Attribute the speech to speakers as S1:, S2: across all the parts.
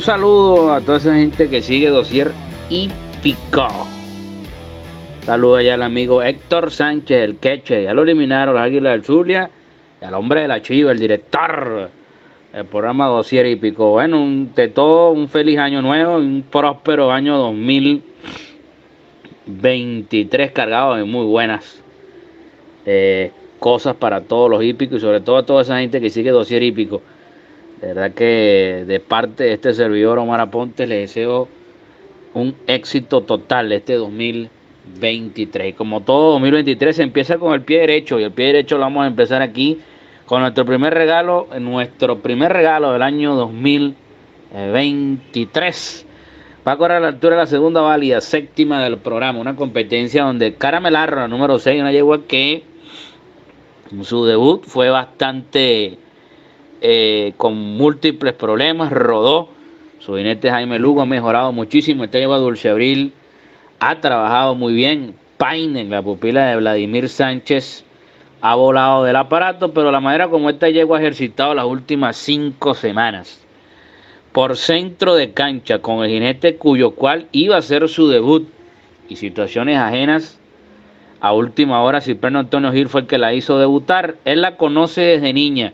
S1: saludo a toda esa gente que sigue Dosier y Pico. Saludo allá al amigo Héctor Sánchez, el queche. Ya lo eliminaron los Águilas del Zulia. Y al hombre de la chiva, el director del programa Dosier y Pico. Bueno, de todo un feliz año nuevo, un próspero año 2023 cargado de muy buenas eh, cosas para todos los hípicos y sobre todo a toda esa gente que sigue Dosier hípico. De verdad que de parte de este servidor Omar Aponte le deseo un éxito total este 2023. Como todo 2023 se empieza con el pie derecho y el pie derecho lo vamos a empezar aquí con nuestro primer regalo, nuestro primer regalo del año 2023. Va a correr a la altura de la segunda válida, séptima del programa, una competencia donde Caramelarro, la número 6, una yegua que su debut fue bastante eh, con múltiples problemas, rodó. Su jinete Jaime Lugo ha mejorado muchísimo. Lleva Dulce Abril ha trabajado muy bien. Paine, la pupila de Vladimir Sánchez, ha volado del aparato, pero la manera como esta yegua ha ejercitado las últimas cinco semanas. Por centro de cancha, con el jinete cuyo cual iba a ser su debut y situaciones ajenas. A última hora, Cipriano Antonio Gil fue el que la hizo debutar. Él la conoce desde niña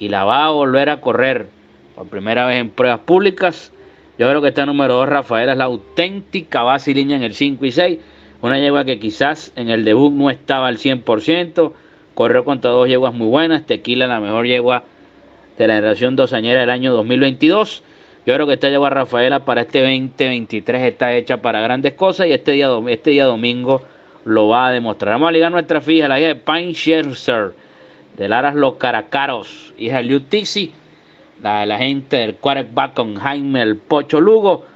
S1: y la va a volver a correr por primera vez en pruebas públicas. Yo creo que está número 2, Rafael, es la auténtica base línea en el 5 y 6. Una yegua que quizás en el debut no estaba al 100%. Corrió contra dos yeguas muy buenas. Tequila, la mejor yegua de la generación dosañera del año 2022. Yo creo que esta yegua Rafaela para este 2023 está hecha para grandes cosas y este día, este día domingo lo va a demostrar. Vamos a ligar nuestra fija, la hija de Pine Scherzer de Laras Los Caracaros, hija de Liu Tixi, la de la gente del quarterback con Jaime el Pocho Lugo,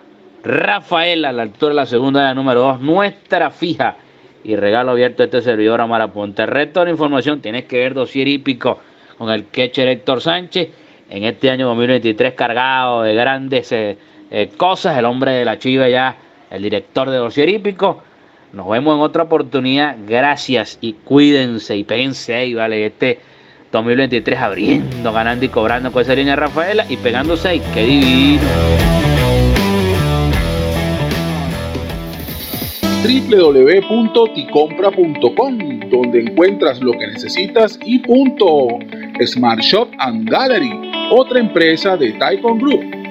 S1: Rafael a la altura de la segunda de la número 2, nuestra fija y regalo abierto a este servidor a Maraponte. resto de la información tienes que ver dosier hípico con el catcher Héctor Sánchez en este año 2023 cargado de grandes eh, eh, cosas, el hombre de la chiva ya, el director de dosier hípico. Nos vemos en otra oportunidad. Gracias y cuídense y péguense ahí, ¿vale? Este 2023 abriendo, ganando y cobrando con esa línea Rafaela y pegándose ahí. ¡Qué divino!
S2: www.ticompra.com donde encuentras lo que necesitas y punto. Smart Shop and Gallery, otra empresa de Taikon Group